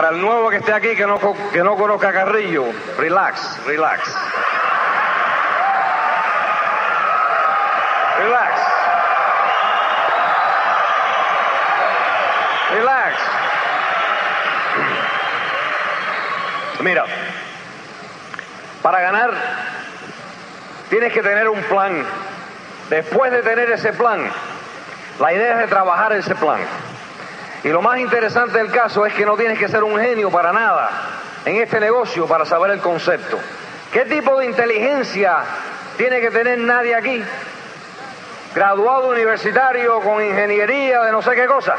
Para el nuevo que esté aquí que no, que no conozca Carrillo, relax, relax. Relax. Relax. Mira, para ganar tienes que tener un plan. Después de tener ese plan, la idea es de trabajar ese plan. Y lo más interesante del caso es que no tienes que ser un genio para nada en este negocio para saber el concepto. ¿Qué tipo de inteligencia tiene que tener nadie aquí? Graduado universitario con ingeniería de no sé qué cosa,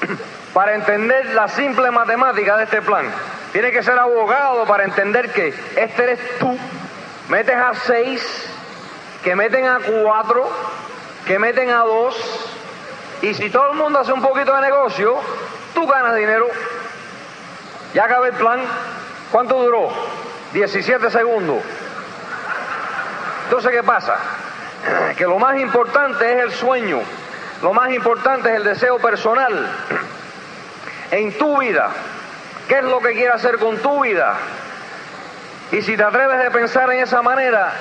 para entender la simple matemática de este plan. Tiene que ser abogado para entender que este eres tú. Metes a seis, que meten a cuatro, que meten a dos, y si todo el mundo hace un poquito de negocio, tú ganas dinero. Ya acabé el plan. ¿Cuánto duró? 17 segundos. Entonces, ¿qué pasa? Que lo más importante es el sueño. Lo más importante es el deseo personal. En tu vida. ¿Qué es lo que quieres hacer con tu vida? Y si te atreves a pensar en esa manera,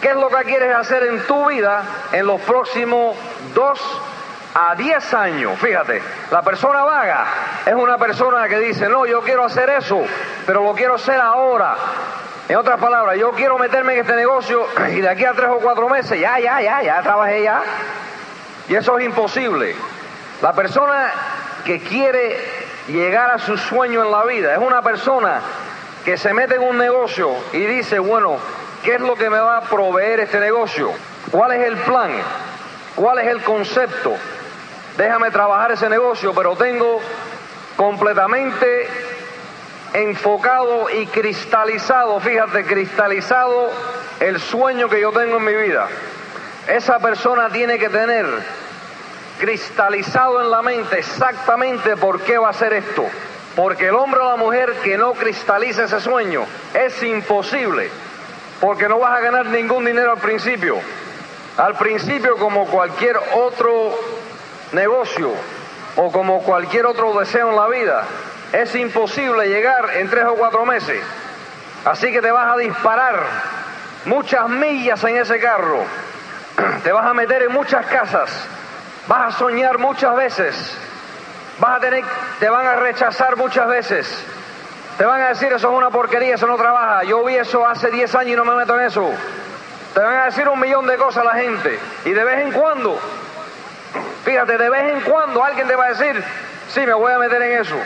¿qué es lo que quieres hacer en tu vida en los próximos dos a 10 años, fíjate, la persona vaga es una persona que dice, no, yo quiero hacer eso, pero lo quiero hacer ahora. En otras palabras, yo quiero meterme en este negocio y de aquí a tres o cuatro meses, ya, ya, ya, ya trabajé ya. Y eso es imposible. La persona que quiere llegar a su sueño en la vida es una persona que se mete en un negocio y dice, bueno, ¿qué es lo que me va a proveer este negocio? ¿Cuál es el plan? ¿Cuál es el concepto? Déjame trabajar ese negocio, pero tengo completamente enfocado y cristalizado, fíjate, cristalizado el sueño que yo tengo en mi vida. Esa persona tiene que tener cristalizado en la mente exactamente por qué va a hacer esto. Porque el hombre o la mujer que no cristaliza ese sueño es imposible. Porque no vas a ganar ningún dinero al principio. Al principio, como cualquier otro negocio o como cualquier otro deseo en la vida, es imposible llegar en tres o cuatro meses. Así que te vas a disparar muchas millas en ese carro, te vas a meter en muchas casas, vas a soñar muchas veces, vas a tener, te van a rechazar muchas veces, te van a decir eso es una porquería, eso no trabaja, yo vi eso hace 10 años y no me meto en eso. Te van a decir un millón de cosas a la gente. Y de vez en cuando Fíjate, de vez en cuando alguien te va a decir, sí, me voy a meter en eso.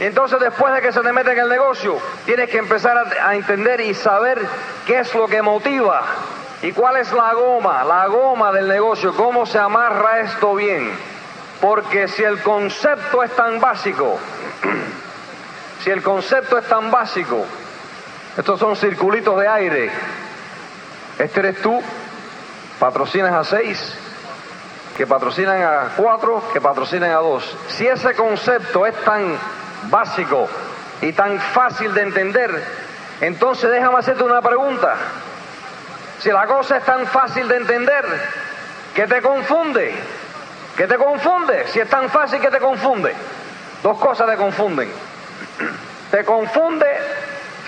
Y entonces después de que se te mete en el negocio, tienes que empezar a, a, entender y saber qué es lo que motiva y cuál es la goma, la goma del negocio, cómo se amarra esto bien. Porque si el concepto es tan básico, si el concepto es tan básico, estos son circulitos de aire. Este eres tú, patrocinas a seis, que patrocinan a cuatro, que patrocinan a dos. Si ese concepto es tan básico y tan fácil de entender, entonces déjame hacerte una pregunta. Si la cosa es tan fácil de entender, ¿qué te confunde? ¿Qué te confunde? Si es tan fácil, ¿qué te confunde? Dos cosas te confunden. Te confunde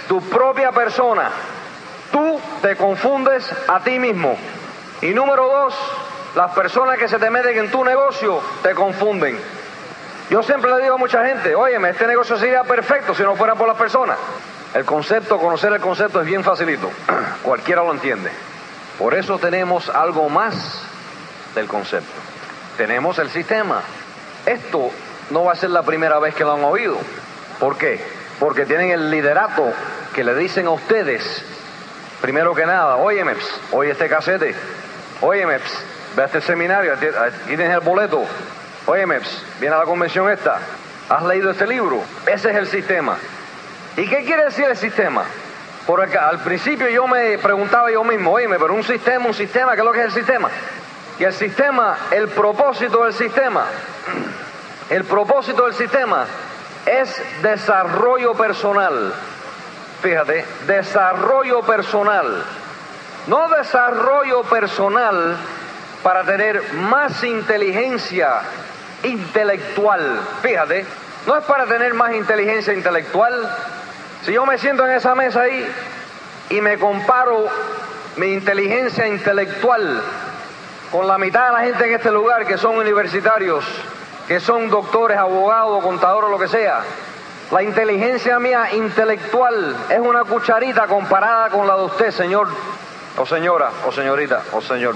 tu propia persona. Tú te confundes a ti mismo. Y número dos, las personas que se te meten en tu negocio te confunden. Yo siempre le digo a mucha gente, óyeme, este negocio sería perfecto si no fuera por las personas. El concepto, conocer el concepto es bien facilito. Cualquiera lo entiende. Por eso tenemos algo más del concepto. Tenemos el sistema. Esto no va a ser la primera vez que lo han oído. ¿Por qué? Porque tienen el liderato que le dicen a ustedes, primero que nada, óyeme, oye este casete, óyeme, ve a este seminario, tienes el boleto. Oye, Meps, viene a la convención esta. ¿Has leído este libro? Ese es el sistema. ¿Y qué quiere decir el sistema? Por acá, al principio yo me preguntaba yo mismo, oye, pero un sistema, un sistema, ¿qué es lo que es el sistema? Y el sistema, el propósito del sistema, el propósito del sistema es desarrollo personal. Fíjate, desarrollo personal. No desarrollo personal para tener más inteligencia intelectual. Fíjate, no es para tener más inteligencia intelectual. Si yo me siento en esa mesa ahí y me comparo mi inteligencia intelectual con la mitad de la gente en este lugar que son universitarios, que son doctores, abogados, contadores, lo que sea, la inteligencia mía intelectual es una cucharita comparada con la de usted, señor, o señora, o señorita, o señor.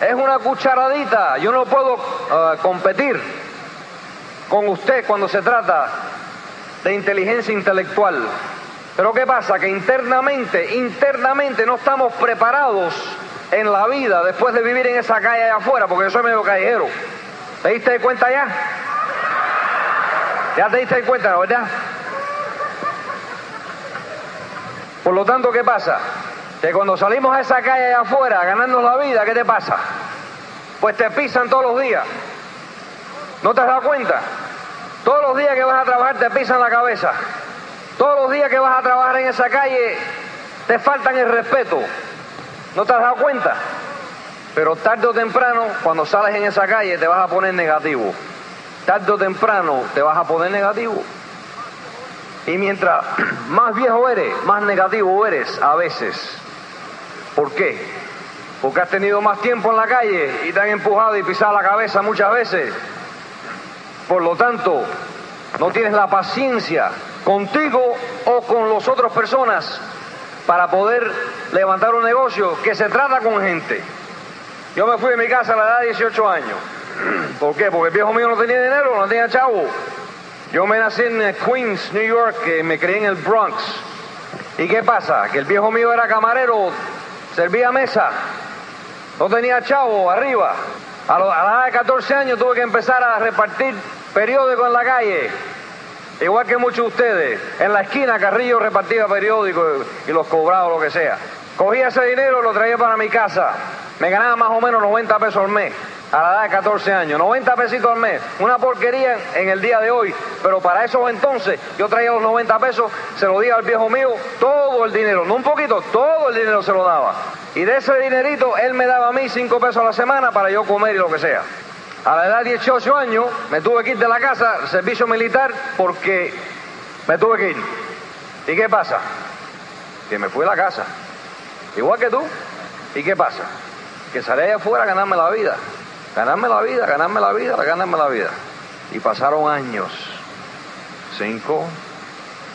Es una cucharadita. Yo no puedo ah, competir con usted cuando se trata de inteligencia intelectual. Pero ¿qué pasa? Que internamente, internamente no estamos preparados en la vida después de vivir en esa calle allá afuera, porque yo soy medio callejero. ¿Te diste cuenta ya? Ya te diste cuenta, ¿verdad? Por lo tanto, ¿qué pasa? Que cuando salimos a esa calle allá afuera ganando la vida, ¿qué te pasa? Pues te pisan todos los días. ¿No te has dado cuenta? Todos los días que vas a trabajar te pisan la cabeza. Todos los días que vas a trabajar en esa calle te faltan el respeto. ¿No te has dado cuenta? Pero tarde o temprano, cuando sales en esa calle, te vas a poner negativo tarde o temprano te vas a poner negativo. Y mientras más viejo eres, más negativo eres a veces. ¿Por qué? Porque has tenido más tiempo en la calle y te han empujado y pisado la cabeza muchas veces. Por lo tanto, no tienes la paciencia contigo o con las otras personas para poder levantar un negocio que se trata con gente. Yo me fui de mi casa a la edad de 18 años. ¿Por qué? Porque el viejo mío no tenía dinero, no tenía chavo. Yo me nací en eh, Queens, New York, me crié en el Bronx. ¿Y qué pasa? Que el viejo mío era camarero, servía mesa, no tenía chavo arriba. A, la edad de 14 años tuve que empezar a repartir periódicos en la calle. Igual que muchos de ustedes. En la esquina Carrillo repartía periódicos y los cobraba lo que sea. Cogía ese dinero y lo traía para mi casa. Me ganaba más o menos 90 pesos al mes a la edad de 14 años, 90 pesitos al mes, una porquería en el día de hoy, pero para esos entonces yo traía los 90 pesos, se lo di al viejo mío, todo el dinero, no un poquito, todo el dinero se lo daba. Y de ese dinerito él me daba a mí 5 pesos a la semana para yo comer y lo que sea. A la edad de 18 años me tuve que ir de la casa, servicio militar, porque me tuve que ir. ¿Y qué pasa? Que me fui a la casa, igual que tú. ¿Y qué pasa? Que salí allá afuera a ganarme la vida ganarme la vida, ganarme la vida, ganarme la vida. Y pasaron años, 5,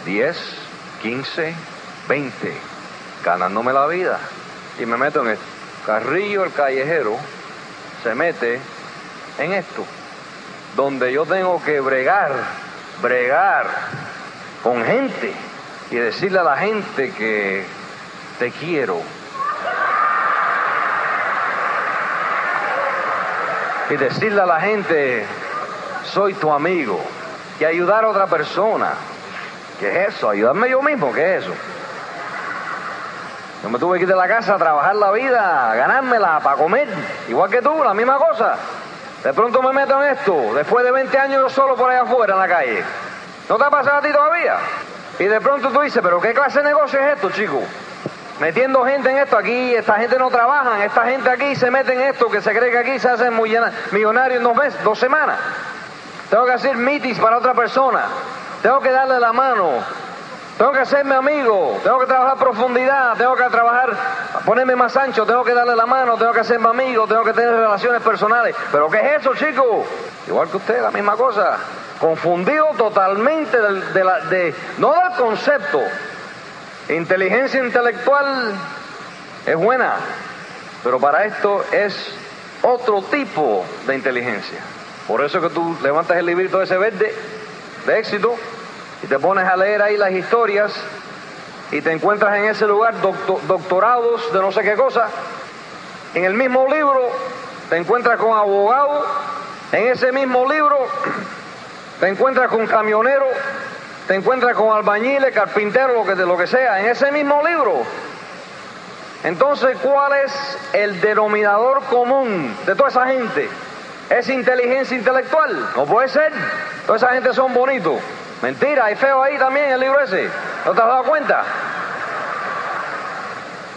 10, 15, 20, ganándome la vida. Y me meto en esto. Carrillo, el callejero, se mete en esto, donde yo tengo que bregar, bregar con gente y decirle a la gente que te quiero, y decirle a la gente, soy tu amigo, y ayudar a otra persona. ¿Qué es eso? Ayudarme yo mismo, ¿qué es eso? Yo me tuve que ir de la casa a trabajar la vida, a ganármela para comer, igual que tú, la misma cosa. De pronto me meto en esto, después de 20 años yo solo por allá afuera en la calle. ¿No te ha pasado a ti todavía? Y de pronto tú dices, pero ¿qué clase de negocio es esto, chico? Metiendo gente en esto. Aquí esta gente no trabaja, esta gente aquí se mete en esto que se cree que aquí se hacen millonarios en dos meses, dos semanas. Tengo que hacer mitis para otra persona. Tengo que darle la mano. Tengo que hacerme amigo. Tengo que trabajar profundidad. Tengo que trabajar, ponerme más ancho. Tengo que darle la mano. Tengo que hacerme amigo. Tengo que tener relaciones personales. ¿Pero qué es eso, chicos? Igual que usted, la misma cosa. Confundido totalmente de, no del concepto, Inteligencia intelectual es buena, pero para esto es otro tipo de inteligencia. Por eso que tú levantas el librito ese verde de éxito y te pones a leer ahí las historias y te encuentras en ese lugar doctorados de no sé qué cosa. En el mismo libro te encuentras con abogados, en ese mismo libro te encuentras con camioneros, te encuentras con albañiles, carpinteros, lo que, lo que sea, en ese mismo libro. Entonces, ¿cuál es el denominador común de toda esa gente? ¿Es inteligencia intelectual? No puede ser. Toda esa gente son bonitos. Mentira, hay feo ahí también en el libro ese. ¿No te has dado cuenta?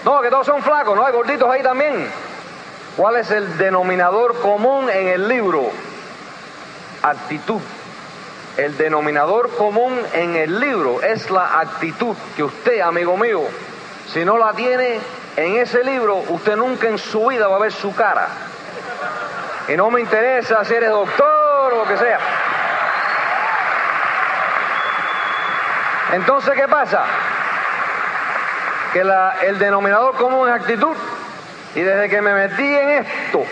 No, que todos son flacos, no hay gorditos ahí también. ¿Cuál es el denominador común en el libro? Actitud. El denominador común en el libro es la actitud que usted, amigo mío, si no la tiene en ese libro, usted nunca en su vida va a ver su cara. Y no me interesa si eres doctor o lo que sea. Entonces, ¿qué pasa? Que el denominador común es actitud. Y desde que me metí en esto,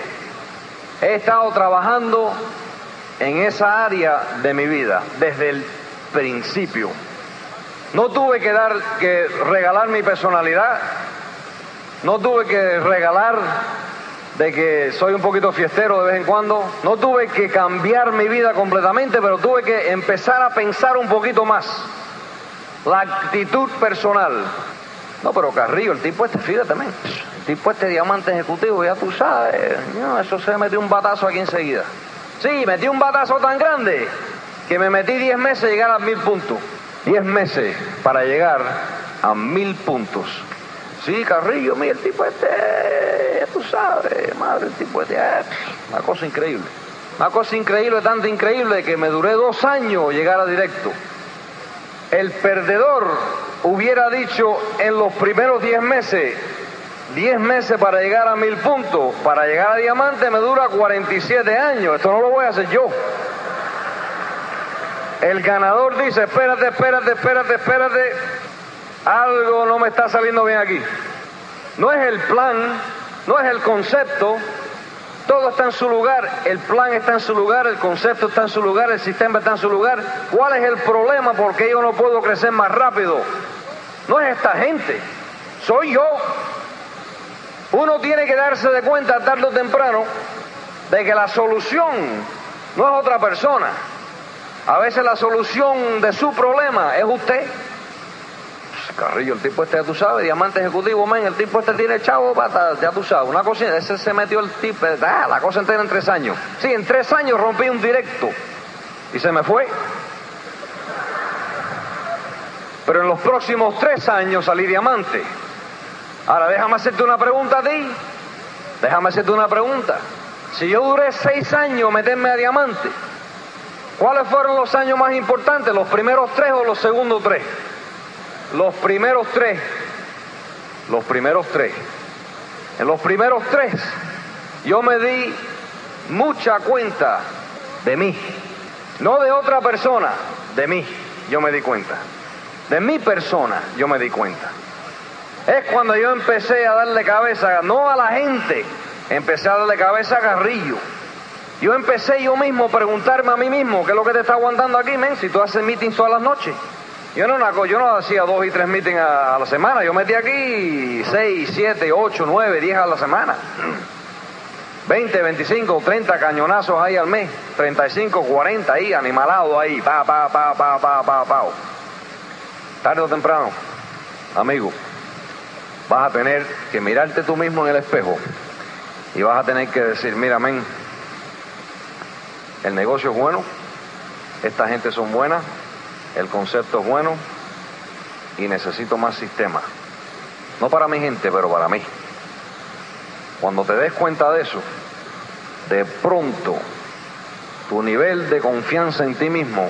he estado trabajando en esa área de mi vida, desde el principio. No tuve que dar, que regalar mi personalidad, no tuve que regalar de que soy un poquito fiestero de vez en cuando, no tuve que cambiar mi vida completamente, pero tuve que empezar a pensar un poquito más. La actitud personal. No, pero Carrillo, el tipo este, fíjate también, el tipo este diamante ejecutivo, ya tú sabes, eso se metió un batazo aquí enseguida. Sí, metí un batazo tan grande que me metí 10 meses llegar a mil puntos. 10 meses para llegar a mil puntos. Sí, Carrillo, mira, el tipo este, tú sabes, madre, el tipo este, ah, una cosa increíble. Una cosa increíble, tanto increíble que me duré dos años llegar a directo. El perdedor hubiera dicho en los primeros 10 meses, 10 meses para llegar a mil puntos, para llegar a diamante me dura 47 años, esto no lo voy a hacer yo. El ganador dice, espérate, espérate, espérate, espérate, algo no me está saliendo bien aquí. No es el plan, no es el concepto, todo está en su lugar, el plan está en su lugar, el concepto está en su lugar, el sistema está en su lugar. ¿Cuál es el problema? Porque yo no puedo crecer más rápido. No es esta gente, soy yo. Uno tiene que darse de cuenta tarde o temprano de que la solución no es otra persona. A veces la solución de su problema es usted. Pues, Carrillo, el tipo este, ya tú sabes, diamante ejecutivo, men, el tipo este tiene chavo, ya tú sabes, una cosa, ese se metió el tipo, ah, la cosa entera en tres años. Sí, en tres años rompí un directo y se me fue. Pero en los próximos tres años salí diamante. Ahora déjame hacerte una pregunta a ti. Déjame hacerte una pregunta. Si yo duré seis años meterme a diamante, ¿cuáles fueron los años más importantes? ¿Los primeros tres o los segundos tres? Los primeros tres. Los primeros tres. En los primeros tres yo me di mucha cuenta de mí. No de otra persona, de mí. Yo me di cuenta. De mi persona yo me di cuenta es cuando yo empecé a darle cabeza, no a la gente, empecé a darle cabeza a Garrillo. Yo empecé yo mismo a preguntarme a mí mismo, ¿qué es lo que te está aguantando aquí, men? Si tú haces meetings todas las noches. Yo no, hacía dos y tres meetings a, la semana, yo metí aquí seis, siete, ocho, nueve, diez a la semana. 20, 25, 30 cañonazos ahí al mes, 35, 40 ahí, animalado ahí, pa, pa, pa, pa, pa, pa, pa. Tarde o temprano, amigo, vas a tener que mirarte tú mismo en el espejo y vas a tener que decir, mira, men, el negocio es bueno, esta gente son buenas, el concepto es bueno y necesito más sistema. No para mi gente, pero para mí. Cuando te des cuenta de eso, de pronto tu nivel de confianza en ti mismo,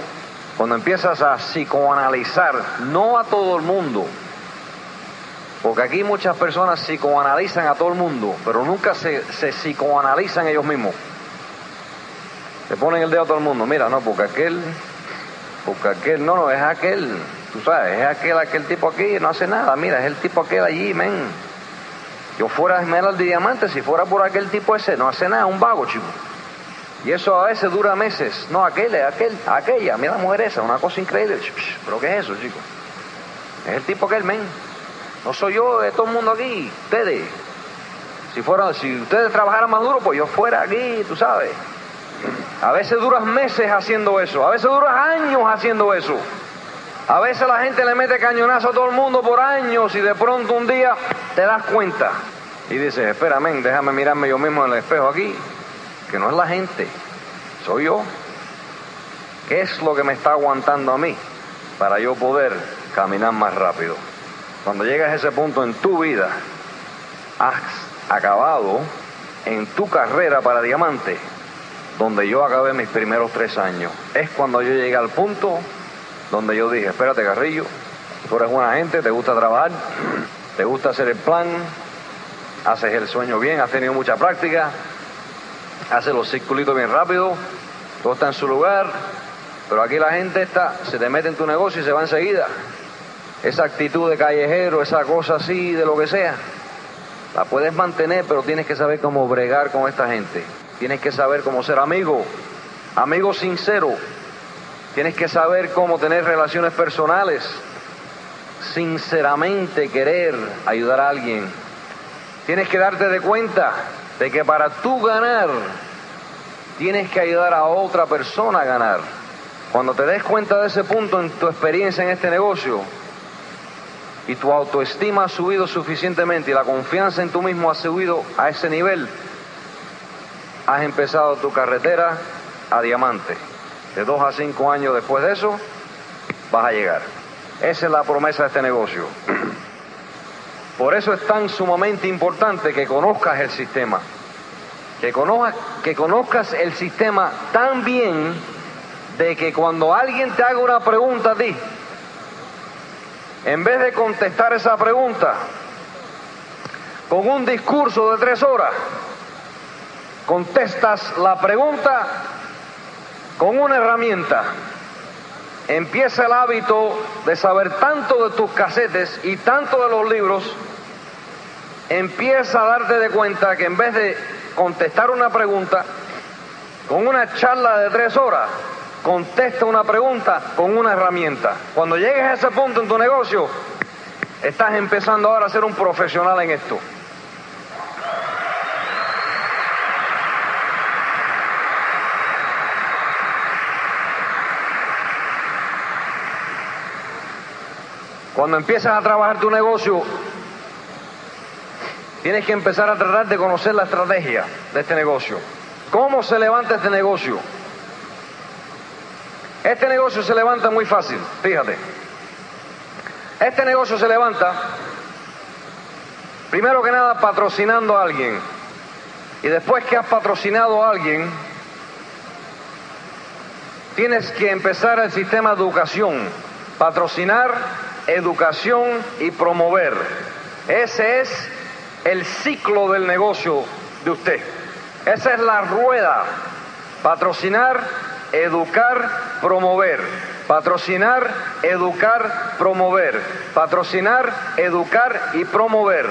cuando empiezas a psicoanalizar, no a todo el mundo, porque aquí muchas personas psicoanalizan a todo el mundo, pero nunca se, se psicoanalizan ellos mismos. Se ponen el dedo a todo el mundo. Mira, no, porque aquel, porque aquel, no, no, es aquel, tú sabes, es aquel, aquel tipo aquí, no hace nada. Mira, es el tipo aquel allí, men. Yo fuera Esmeralda de Diamante, si fuera por aquel tipo ese, no hace nada, un vago, chico. Y eso a veces dura meses. No, aquel, aquel, aquella, mira la mujer esa, una cosa increíble. Pero ¿qué es eso, chico? Es el tipo aquel, men. No soy yo, es todo el mundo aquí, ustedes. Si fuera, si ustedes trabajaran más duro, pues yo fuera aquí, tú sabes. A veces duras meses haciendo eso, a veces duras años haciendo eso. A veces la gente le mete cañonazo a todo el mundo por años y de pronto un día te das cuenta y dices, espérame, déjame mirarme yo mismo en el espejo aquí, que no es la gente, soy yo. ¿Qué es lo que me está aguantando a mí para yo poder caminar más rápido? Cuando llegas a ese punto en tu vida, has acabado en tu carrera para diamante, donde yo acabé mis primeros tres años. Es cuando yo llegué al punto donde yo dije, espérate Carrillo, tú eres buena gente, te gusta trabajar, te gusta hacer el plan, haces el sueño bien, has tenido mucha práctica, haces los circulitos bien rápido, todo está en su lugar, pero aquí la gente está, se te mete en tu negocio y se va enseguida. Esa actitud de callejero, esa cosa así, de lo que sea, la puedes mantener, pero tienes que saber cómo bregar con esta gente. Tienes que saber cómo ser amigo, amigo sincero. Tienes que saber cómo tener relaciones personales. Sinceramente querer ayudar a alguien. Tienes que darte de cuenta de que para tú ganar, tienes que ayudar a otra persona a ganar. Cuando te des cuenta de ese punto en tu experiencia en este negocio y tu autoestima ha subido suficientemente y la confianza en tú mismo ha subido a ese nivel, has empezado tu carretera a diamante. De dos a cinco años después de eso, vas a llegar. Esa es la promesa de este negocio. Por eso es tan sumamente importante que conozcas el sistema. Que conozcas, que conozcas el sistema tan bien de que cuando alguien te haga una pregunta a ti, en vez de contestar esa pregunta con un discurso de tres horas, contestas la pregunta con una herramienta. Empieza el hábito de saber tanto de tus casetes y tanto de los libros, empieza a darte de cuenta que en vez de contestar una pregunta con una charla de tres horas, contesta una pregunta con una herramienta. Cuando llegues a ese punto en tu negocio, estás empezando ahora a ser un profesional en esto. Cuando empiezas a trabajar tu negocio, tienes que empezar a tratar de conocer la estrategia de este negocio. ¿Cómo se levanta este negocio? Este negocio se levanta muy fácil, fíjate. Este negocio se levanta, primero que nada, patrocinando a alguien. Y después que has patrocinado a alguien, tienes que empezar el sistema de educación. Patrocinar, educación y promover. Ese es el ciclo del negocio de usted. Esa es la rueda. Patrocinar, educar, promover. Patrocinar, educar, promover. Patrocinar, educar y promover.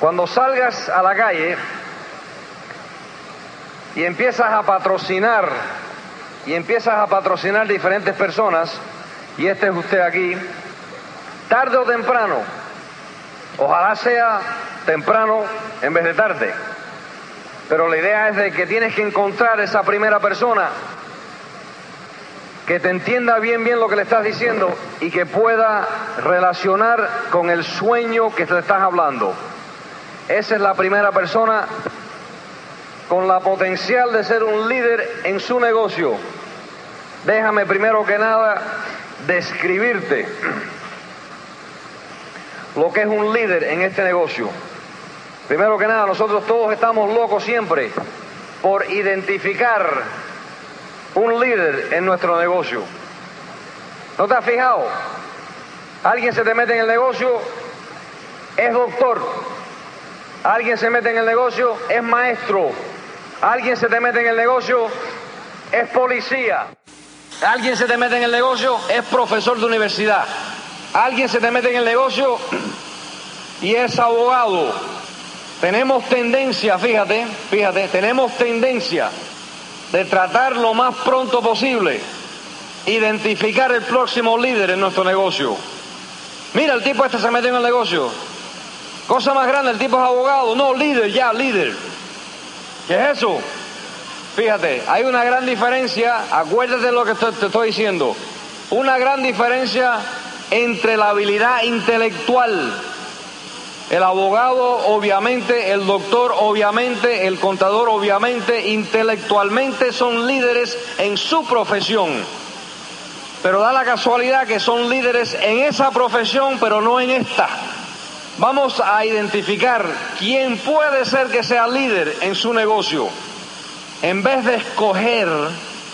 Cuando salgas a la calle y empiezas a patrocinar y empiezas a patrocinar diferentes personas, y este es usted aquí, tarde o temprano, ojalá sea temprano en vez de tarde, pero la idea es de que tienes que encontrar esa primera persona que te entienda bien bien lo que le estás diciendo y que pueda relacionar con el sueño que te estás hablando. Esa es la primera persona con la potencial de ser un líder en su negocio. Déjame primero que nada describirte lo que es un líder en este negocio. Primero que nada, nosotros todos estamos locos siempre por identificar un líder en nuestro negocio. ¿No te has fijado? Alguien se te mete en el negocio, es doctor. Alguien se mete en el negocio, es maestro. Alguien se te mete en el negocio, es policía. Alguien se te mete en el negocio, es profesor de universidad. Alguien se te mete en el negocio y es abogado. Tenemos tendencia, fíjate, fíjate, tenemos tendencia de tratar lo más pronto posible, identificar el próximo líder en nuestro negocio. Mira, el tipo este se mete en el negocio. Cosa más grande, el tipo es abogado, no líder, ya líder. ¿Qué es eso? Fíjate, hay una gran diferencia, acuérdate de lo que te estoy diciendo, una gran diferencia entre la habilidad intelectual el abogado, obviamente, el doctor, obviamente, el contador, obviamente, intelectualmente son líderes en su profesión. Pero da la casualidad que son líderes en esa profesión, pero no en esta. Vamos a identificar quién puede ser que sea líder en su negocio. en vez de escoger,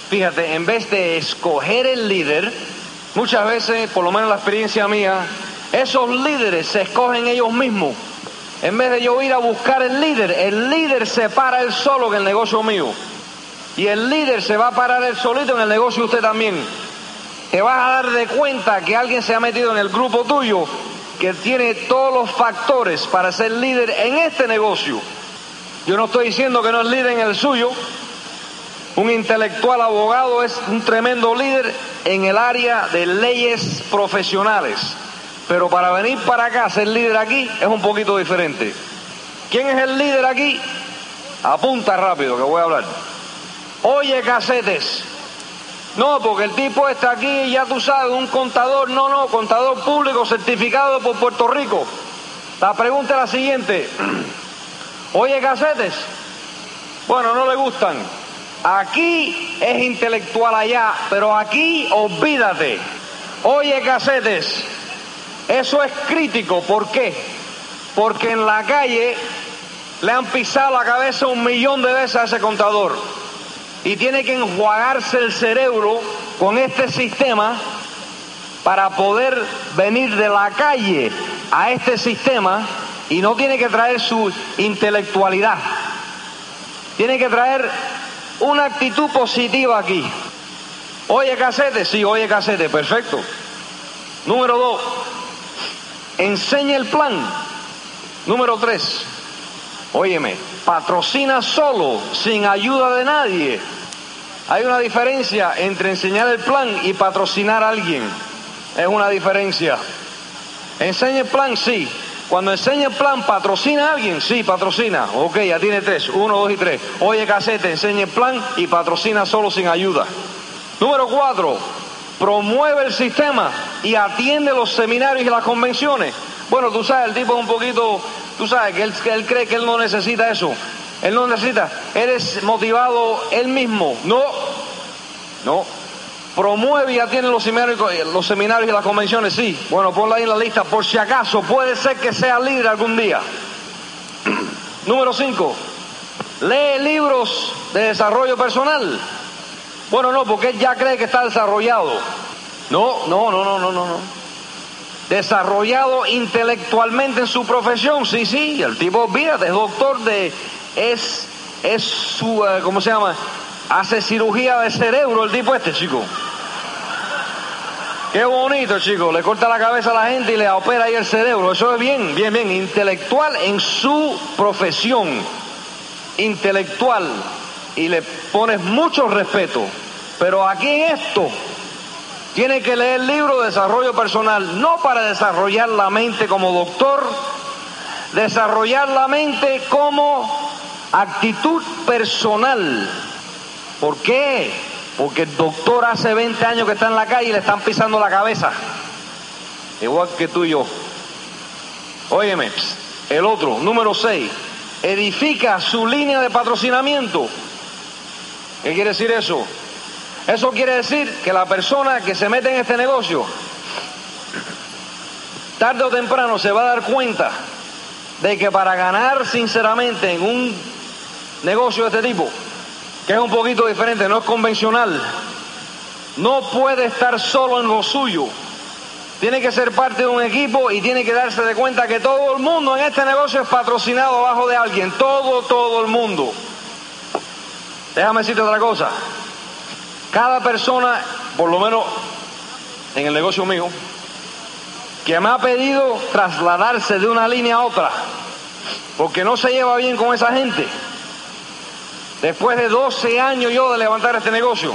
fíjate, en vez de escoger el líder, muchas veces, por lo menos la experiencia mía, esos líderes se escogen ellos mismos. En vez de yo ir a buscar el líder, el líder se para él solo en el negocio mío. Y el líder se va a parar él solito en el negocio usted también. Te vas a dar de cuenta que alguien se ha metido en el grupo tuyo que tiene todos los factores para ser líder en este negocio. Yo no estoy diciendo que no es líder en el suyo. Un intelectual abogado es un tremendo líder en el área de leyes profesionales. Pero para venir para acá, ser líder aquí, es un poquito diferente. ¿Quién es el líder aquí? Apunta rápido que voy a hablar. Oye, casetes. No, porque el tipo está aquí, ya tú sabes, un contador, no, no, contador público certificado por Puerto Rico. La pregunta es la siguiente. Oye, casetes. Bueno, no le gustan. Aquí es intelectual allá, pero aquí olvídate. Oye, casetes. Eso es crítico. ¿Por qué? Porque en la calle le han pisado la cabeza un millón de veces a ese contador y tiene que enjuagarse el cerebro con este sistema para poder venir de la calle a este sistema y no tiene que traer su intelectualidad. Tiene que traer una actitud positiva aquí. Oye casete, sí, oye casete, perfecto. Número dos, enseña el plan. Número tres, óyeme, patrocina solo, sin ayuda de nadie. Hay una diferencia entre enseñar el plan y patrocinar a alguien. Es una diferencia. Enseña el plan, sí. Cuando enseña el plan, ¿patrocina a alguien? Sí, patrocina. Ok, ya tiene tres. Uno, dos y tres. Oye, casete, enseña el plan y patrocina solo sin ayuda. Número cuatro, promueve el sistema y atiende los seminarios y las convenciones. Bueno, tú sabes, el tipo es un poquito Tú sabes que él, cree que él no necesita eso. Él no necesita. Él es motivado él mismo. No. No. Promueve y atiende los seminarios, los seminarios y las convenciones. Sí. Bueno, ponla ahí en la lista. Por si acaso puede ser que sea líder algún día. Número 5. Lee libros de desarrollo personal. Bueno, no, porque él ya cree que está desarrollado. No, no, no, no, no, no. no desarrollado intelectualmente en su profesión, sí, sí, el tipo, olvídate, es doctor de, es, es su, eh, ¿cómo se llama? Hace cirugía de cerebro el tipo este, chico. Qué bonito, chico, le corta la cabeza a la gente y le opera ahí el cerebro, eso es bien, bien, bien, intelectual en su profesión, intelectual, y le pones mucho respeto, pero aquí en esto, tiene que leer el libro de desarrollo personal, no para desarrollar la mente como doctor, desarrollar la mente como actitud personal. ¿Por qué? Porque el doctor hace 20 años que está en la calle y le están pisando la cabeza. Igual que tú y yo. Óyeme, el otro, número 6, edifica su línea de patrocinamiento. ¿Qué quiere decir eso? Eso quiere decir que la persona que se mete en este negocio, tarde o temprano se va a dar cuenta de que para ganar sinceramente en un negocio de este tipo, que es un poquito diferente, no es convencional, no puede estar solo en lo suyo. Tiene que ser parte de un equipo y tiene que darse de cuenta que todo el mundo en este negocio es patrocinado abajo de alguien. Todo, todo el mundo. Déjame decirte otra cosa. Cada persona, por lo menos en el negocio mío, que me ha pedido trasladarse de una línea a otra, porque no se lleva bien con esa gente. Después de 12 años yo de levantar este negocio,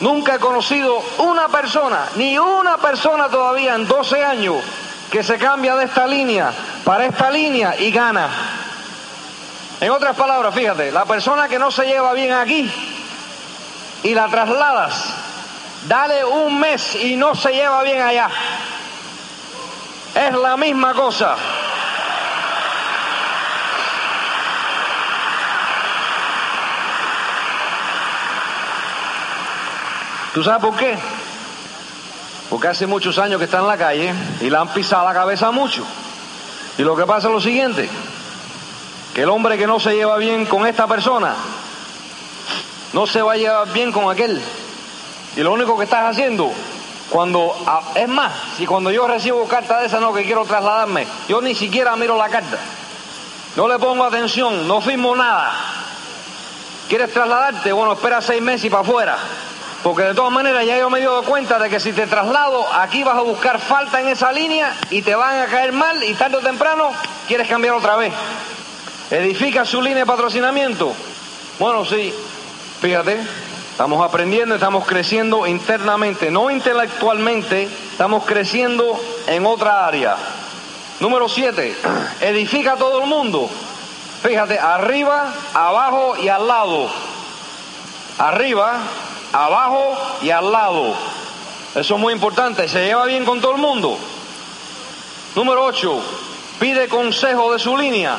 nunca he conocido una persona, ni una persona todavía en 12 años, que se cambia de esta línea para esta línea y gana. En otras palabras, fíjate, la persona que no se lleva bien aquí, y la trasladas, dale un mes y no se lleva bien allá. Es la misma cosa. ¿Tú sabes por qué? Porque hace muchos años que está en la calle y le han pisado la cabeza mucho. Y lo que pasa es lo siguiente, que el hombre que no se lleva bien con esta persona no se va a llevar bien con aquel. Y lo único que estás haciendo, cuando, es más, si cuando yo recibo carta de esa no que quiero trasladarme, yo ni siquiera miro la carta. No le pongo atención, no firmo nada. ¿Quieres trasladarte? Bueno, espera seis meses y para afuera. Porque de todas maneras ya yo me he dado cuenta de que si te traslado, aquí vas a buscar falta en esa línea y te van a caer mal y tarde o temprano quieres cambiar otra vez. Edifica su línea de patrocinamiento. Bueno, sí, fíjate, estamos aprendiendo, estamos creciendo internamente, no intelectualmente, estamos creciendo en otra área. Número siete, edifica a todo el mundo. Fíjate, arriba, abajo y al lado. Arriba, abajo y al lado. Eso es muy importante. Se lleva bien con todo el mundo. Número 8. Pide consejo de su línea.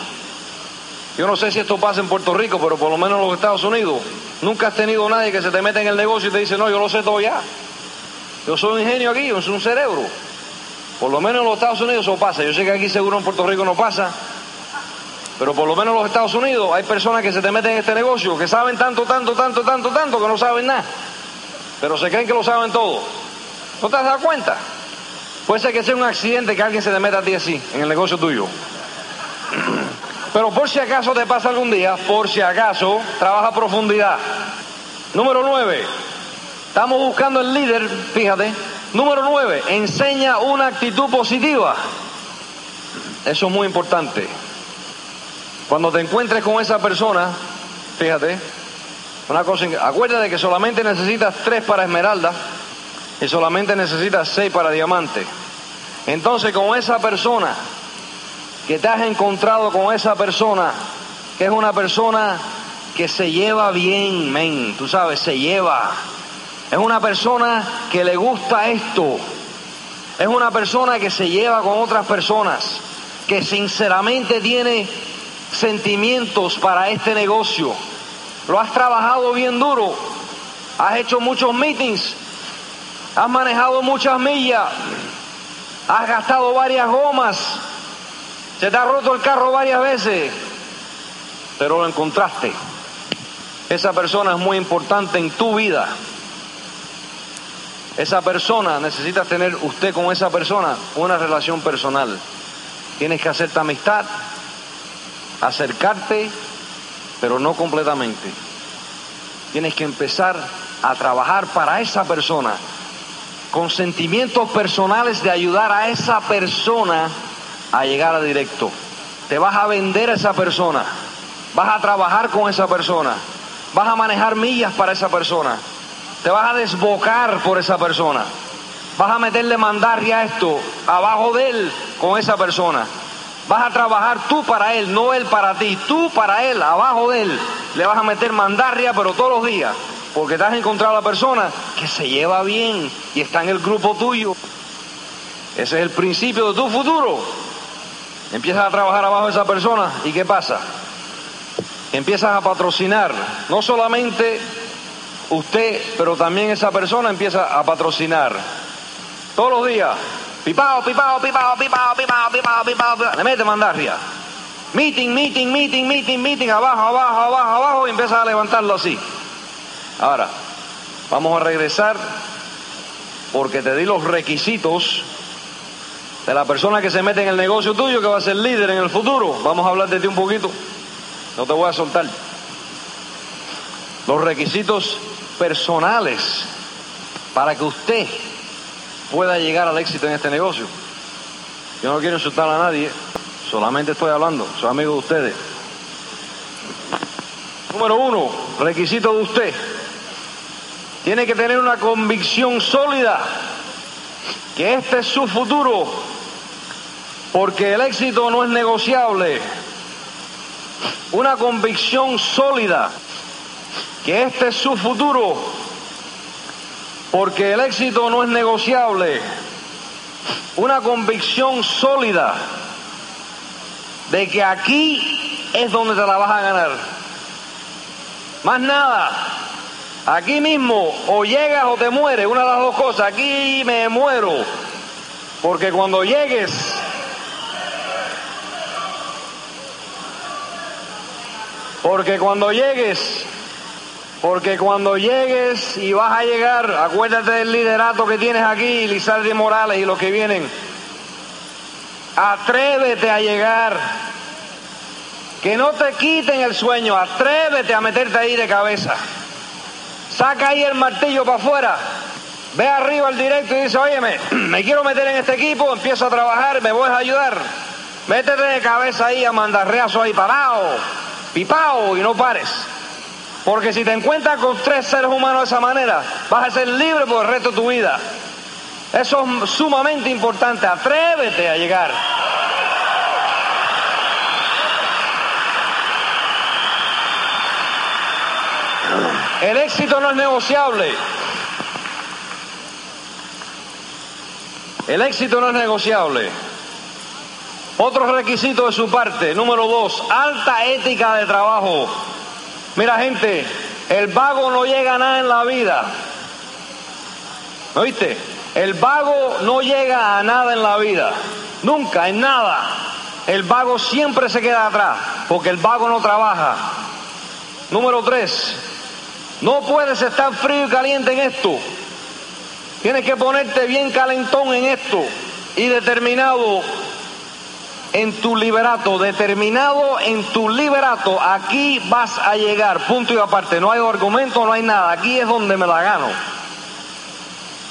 Yo no sé si esto pasa en Puerto Rico, pero por lo menos en los Estados Unidos. Nunca has tenido nadie que se te mete en el negocio y te dice, no, yo lo sé todo ya. Yo soy un ingenio aquí, yo soy un cerebro. Por lo menos en los Estados Unidos eso pasa. Yo sé que aquí seguro en Puerto Rico no pasa. Pero por lo menos en los Estados Unidos hay personas que se te meten en este negocio, que saben tanto, tanto, tanto, tanto, tanto, que no saben nada. Pero se creen que lo saben todo. ¿No te has dado cuenta? Puede ser que sea un accidente que alguien se te meta a ti así, en el negocio tuyo. Pero por si acaso te pasa algún día, por si acaso, trabaja a profundidad. Número nueve, estamos buscando el líder, fíjate. Número nueve, enseña una actitud positiva. Eso es muy importante. Cuando te encuentres con esa persona, fíjate, una cosa, acuérdate que solamente necesitas tres para esmeralda y solamente necesitas seis para diamante. Entonces con esa persona que te has encontrado con esa persona, que es una persona que se lleva bien, men, tú sabes, se lleva. Es una persona que le gusta esto. Es una persona que se lleva con otras personas, que sinceramente tiene sentimientos para este negocio. Lo has trabajado bien duro. Has hecho muchos meetings. Has manejado muchas millas. Has gastado varias gomas. Se te ha roto el carro varias veces. Pero lo encontraste. Esa persona es muy importante en tu vida. Esa persona, necesitas tener usted con esa persona una relación personal. Tienes que hacerte amistad, acercarte, pero no completamente. Tienes que empezar a trabajar para esa persona, con sentimientos personales de ayudar a esa persona a llegar a directo. Te vas a vender a esa persona, vas a trabajar con esa persona, vas a manejar millas para esa persona, te vas a desbocar por esa persona, vas a meterle mandarria a esto abajo de él con esa persona Vas a trabajar tú para él, no él para ti. Tú para él, abajo de él. Le vas a meter mandarria, pero todos los días. Porque te has encontrado a la persona que se lleva bien y está en el grupo tuyo. Ese es el principio de tu futuro. Empiezas a trabajar abajo de esa persona y ¿qué pasa? Empiezas a patrocinar. No solamente usted, pero también esa persona empieza a patrocinar. Todos los días Pipao, pipao, pipao, pipao, pipao, pipao, pipao, pipao. Le mete mandarria. Meeting, meeting, meeting, meeting, meeting, abajo, abajo, abajo, abajo y empieza a levantarlo así. Ahora, vamos a regresar porque te di los requisitos de la persona que se mete en el negocio tuyo que va a ser líder en el futuro. Vamos a hablar de ti un poquito. No te voy a soltar. Los requisitos personales para que usted pueda llegar al éxito en este negocio. Yo no quiero insultar a nadie, solamente estoy hablando, soy amigo de ustedes. Número uno, requisito de usted. Tiene que tener una convicción sólida que este es su futuro, porque el éxito no es negociable. Una convicción sólida que este es su futuro, porque el éxito no es negociable. Una convicción sólida de que aquí es donde te la vas a ganar. Más nada. Aquí mismo o llegas o te mueres, una de las dos cosas. Aquí me muero. Porque cuando llegues, porque cuando llegues Porque cuando llegues y vas a llegar, acuérdate del liderato que tienes aquí, Lizardi Morales y los que vienen. Atrévete a llegar. Que no te quiten el sueño, atrévete a meterte ahí de cabeza. Saca ahí el martillo para afuera. Ve arriba al directo y dice, óyeme, me quiero meter en este equipo, empiezo a trabajar, me voy a ayudar. Métete de cabeza ahí a mandarreazo ahí parado, pipao y no pares. Porque si te encuentras con tres seres humanos de esa manera, vas a ser libre por el resto de tu vida. Eso es sumamente importante. Atrévete a llegar. El éxito no es negociable. El éxito no es negociable. Otro requisito de su parte, número dos, alta ética de trabajo. Mira gente, el vago no llega a nada en la vida. ¿Me oíste? El vago no llega a nada en la vida. Nunca, en nada. El vago siempre se queda atrás, porque el vago no trabaja. Número tres, no puedes estar frío y caliente en esto. Tienes que ponerte bien calentón en esto y determinado en tu liberato, determinado en tu liberato. Aquí vas a llegar, punto y aparte. No hay argumento, no hay nada. Aquí es donde me la gano.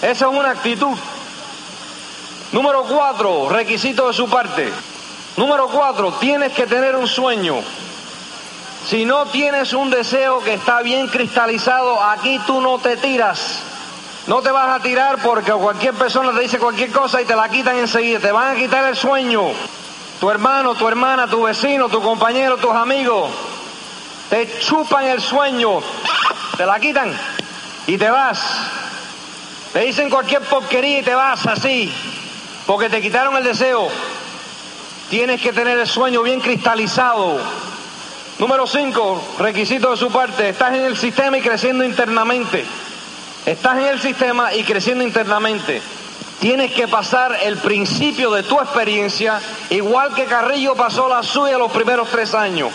Esa es una actitud. Número cuatro, requisito de su parte. Número cuatro, tienes que tener un sueño. Si no tienes un deseo que está bien cristalizado, aquí tú no te tiras. No te vas a tirar porque cualquier persona te dice cualquier cosa y te la quitan enseguida. Te van a quitar el sueño. Tu hermano, tu hermana, tu vecino, tu compañero, tus amigos. Te chupan el sueño. Te la quitan y te vas. Te dicen cualquier porquería y te vas así. Porque te quitaron el deseo. Tienes que tener el sueño bien cristalizado. Número cinco, requisito de su parte, estás en el sistema y creciendo internamente. Estás en el sistema y creciendo internamente. Tienes que pasar el principio de tu experiencia, igual que Carrillo pasó la suya los primeros tres años.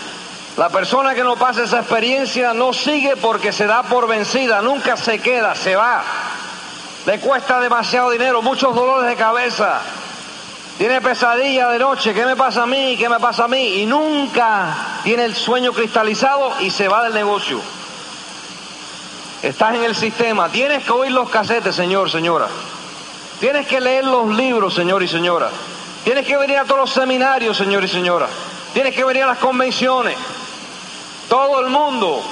La persona que no pasa esa experiencia no sigue porque se da por vencida, nunca se queda, se va. Le cuesta demasiado dinero, muchos dolores de cabeza, tiene pesadilla de noche, ¿qué me pasa a mí? ¿Qué me pasa a mí? Y nunca tiene el sueño cristalizado y se va del negocio. Estás en el sistema, tienes que oír los casetes, señor, señora. Tienes que leer los libros, señor y señora. Tienes que venir a todos los seminarios, señor y señora. Tienes que venir a las convenciones. Todo el mundo.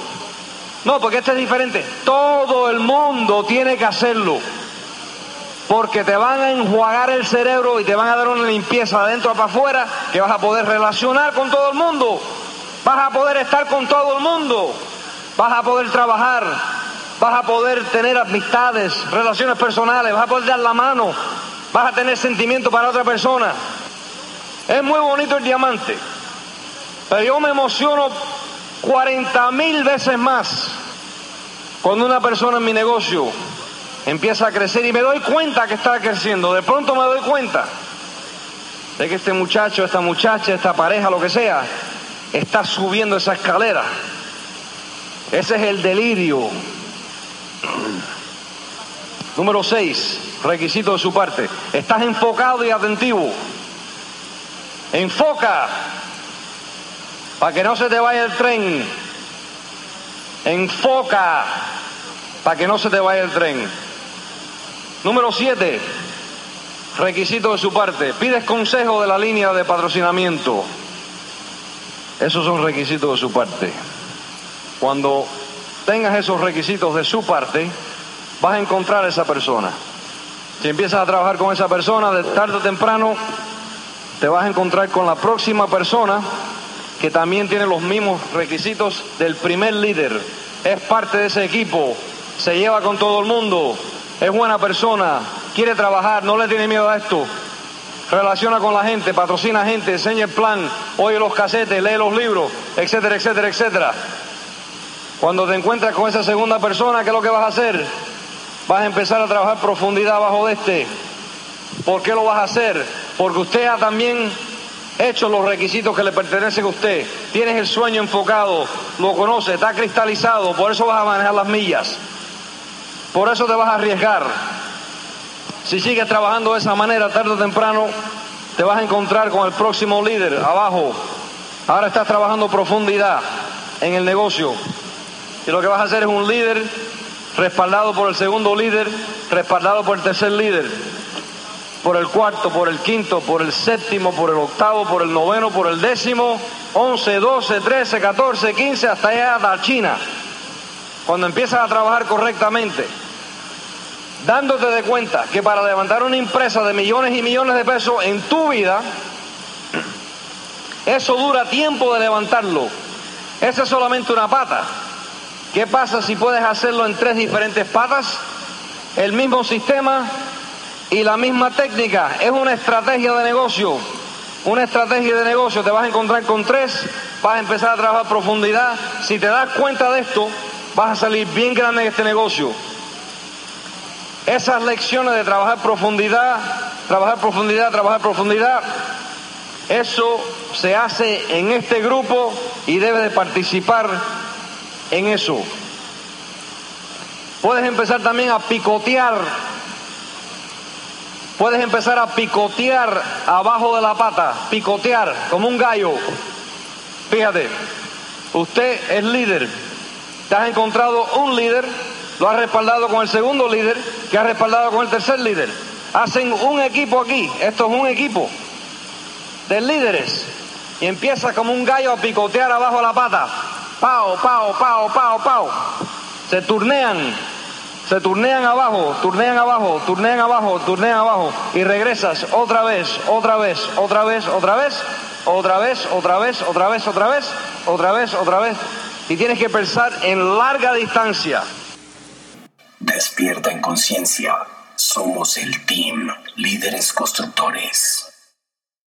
No, porque este es diferente. Todo el mundo tiene que hacerlo porque te van a enjuagar el cerebro y te van a dar una limpieza de adentro para afuera que vas a poder relacionar con todo el mundo, vas a poder estar con todo el mundo, vas a poder trabajar, vas a poder tener amistades, relaciones personales, vas a poder dar la mano, vas a tener sentimiento para otra persona. Es muy bonito el diamante, pero yo me emociono 40 mil veces más cuando una persona en mi negocio empieza a crecer y me doy cuenta que está creciendo. De pronto me doy cuenta de que este muchacho, esta muchacha, esta pareja, lo que sea, está subiendo esa escalera. Ese es el delirio. Número 6, requisito de su parte. Estás enfocado y atentivo. Enfoca para que no se te vaya el tren. Enfoca para que no se te vaya el tren. Número 7, requisito de su parte, pides consejo de la línea de patrocinamiento. Esos son requisitos de su parte. Cuando tengas esos requisitos de su parte, vas a encontrar a esa persona. Si empiezas a trabajar con esa persona, de tarde o temprano, te vas a encontrar con la próxima persona que también tiene los mismos requisitos del primer líder. Es parte de ese equipo, se lleva con todo el mundo, es buena persona, quiere trabajar, no le tiene miedo a esto. Relaciona con la gente, patrocina gente, enseña el plan, oye los casetes, lee los libros, etcétera, etcétera, etcétera. Cuando te encuentras con esa segunda persona, ¿qué es lo que vas a hacer? Vas a empezar a trabajar profundidad abajo de este. ¿Por qué lo vas a hacer? Porque usted ha también hecho los requisitos que le pertenecen a usted. tienes el sueño enfocado, lo conoces, está cristalizado, por eso vas a manejar las millas. Por eso te vas a arriesgar. Si sigues trabajando de esa manera, tarde o temprano, te vas a encontrar con el próximo líder abajo. Ahora estás trabajando profundidad en el negocio. Y lo que vas a hacer es un líder respaldado por el segundo líder, respaldado por el tercer líder, por el cuarto, por el quinto, por el séptimo, por el octavo, por el noveno, por el décimo, once, doce, trece, catorce, quince, hasta allá a China. Cuando empiezas a trabajar correctamente, dándote de cuenta que para levantar una empresa de millones y millones de pesos en tu vida, eso dura tiempo de levantarlo. Esa es solamente una pata. ¿Qué pasa si puedes hacerlo en tres diferentes patas? El mismo sistema y la misma técnica. Es una estrategia de negocio. Una estrategia de negocio. Te vas a encontrar con tres, vas a empezar a trabajar profundidad. Si te das cuenta de esto, vas a salir bien grande en este negocio. Esas lecciones de trabajar profundidad, trabajar profundidad, trabajar profundidad, eso se hace en este grupo y debe de participar en eso. Puedes empezar también a picotear. Puedes empezar a picotear abajo de la pata, picotear como un gallo. Fíjate, usted es líder. Te has encontrado un líder, lo has respaldado con el segundo líder, que ha respaldado con el tercer líder. Hacen un equipo aquí, esto es un equipo de líderes. Y empieza como un gallo a picotear abajo la pata pao, pao, pao, pao, pao. Se turnean, se turnean abajo, turnean abajo, turnean abajo, turnean abajo y regresas otra vez, otra vez, otra vez, otra vez, otra vez, otra vez, otra vez, otra vez, otra vez, otra vez. Y tienes que pensar en larga distancia. Despierta en conciencia. Somos el team Líderes Constructores.